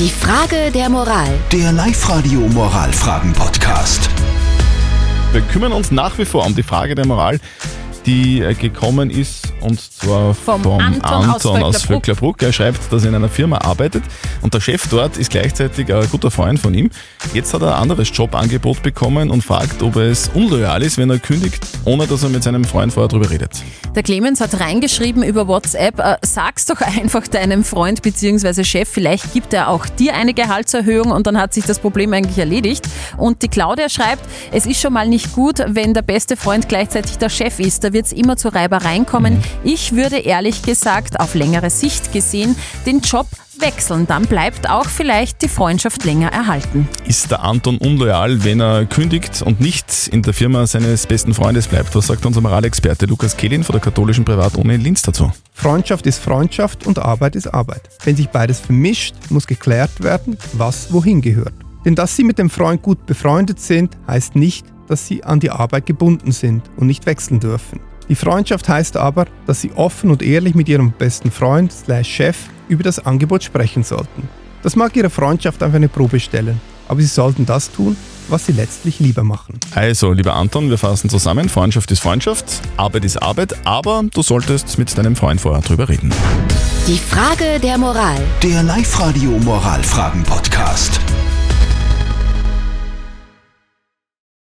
Die Frage der Moral. Der Live-Radio Moralfragen-Podcast. Wir kümmern uns nach wie vor um die Frage der Moral, die äh, gekommen ist, und zwar Vom vom Anton aus Anton aus Vöcklerbruck. Vöcklerbruck. Er schreibt, dass er in einer Firma arbeitet und der Chef dort ist gleichzeitig ein guter Freund von ihm. Jetzt hat er ein anderes Jobangebot bekommen und fragt, ob es unloyal ist, wenn er kündigt, ohne dass er mit seinem Freund vorher drüber redet. Der Clemens hat reingeschrieben über WhatsApp, äh, sag's doch einfach deinem Freund bzw. Chef, vielleicht gibt er auch dir eine Gehaltserhöhung und dann hat sich das Problem eigentlich erledigt. Und die Claudia schreibt, es ist schon mal nicht gut, wenn der beste Freund gleichzeitig der Chef ist. Da wird's immer zu Reibereien kommen. Ich würde ehrlich gesagt, auf längere Sicht gesehen, den Job wechseln. Dann bleibt auch vielleicht die Freundschaft länger erhalten. Ist der Anton unloyal, wenn er kündigt und nicht in der Firma seines besten Freundes bleibt? Was sagt unser Moralexperte Lukas Kehlin von der katholischen Privatuni in Linz dazu? Freundschaft ist Freundschaft und Arbeit ist Arbeit. Wenn sich beides vermischt, muss geklärt werden, was wohin gehört. Denn dass Sie mit dem Freund gut befreundet sind, heißt nicht, dass Sie an die Arbeit gebunden sind und nicht wechseln dürfen. Die Freundschaft heißt aber, dass Sie offen und ehrlich mit Ihrem besten Freund slash Chef über das Angebot sprechen sollten. Das mag Ihre Freundschaft auf eine Probe stellen, aber Sie sollten das tun, was Sie letztlich lieber machen. Also, lieber Anton, wir fassen zusammen. Freundschaft ist Freundschaft, Arbeit ist Arbeit, aber du solltest mit deinem Freund vorher drüber reden. Die Frage der Moral. Der Live-Radio Moralfragen-Podcast.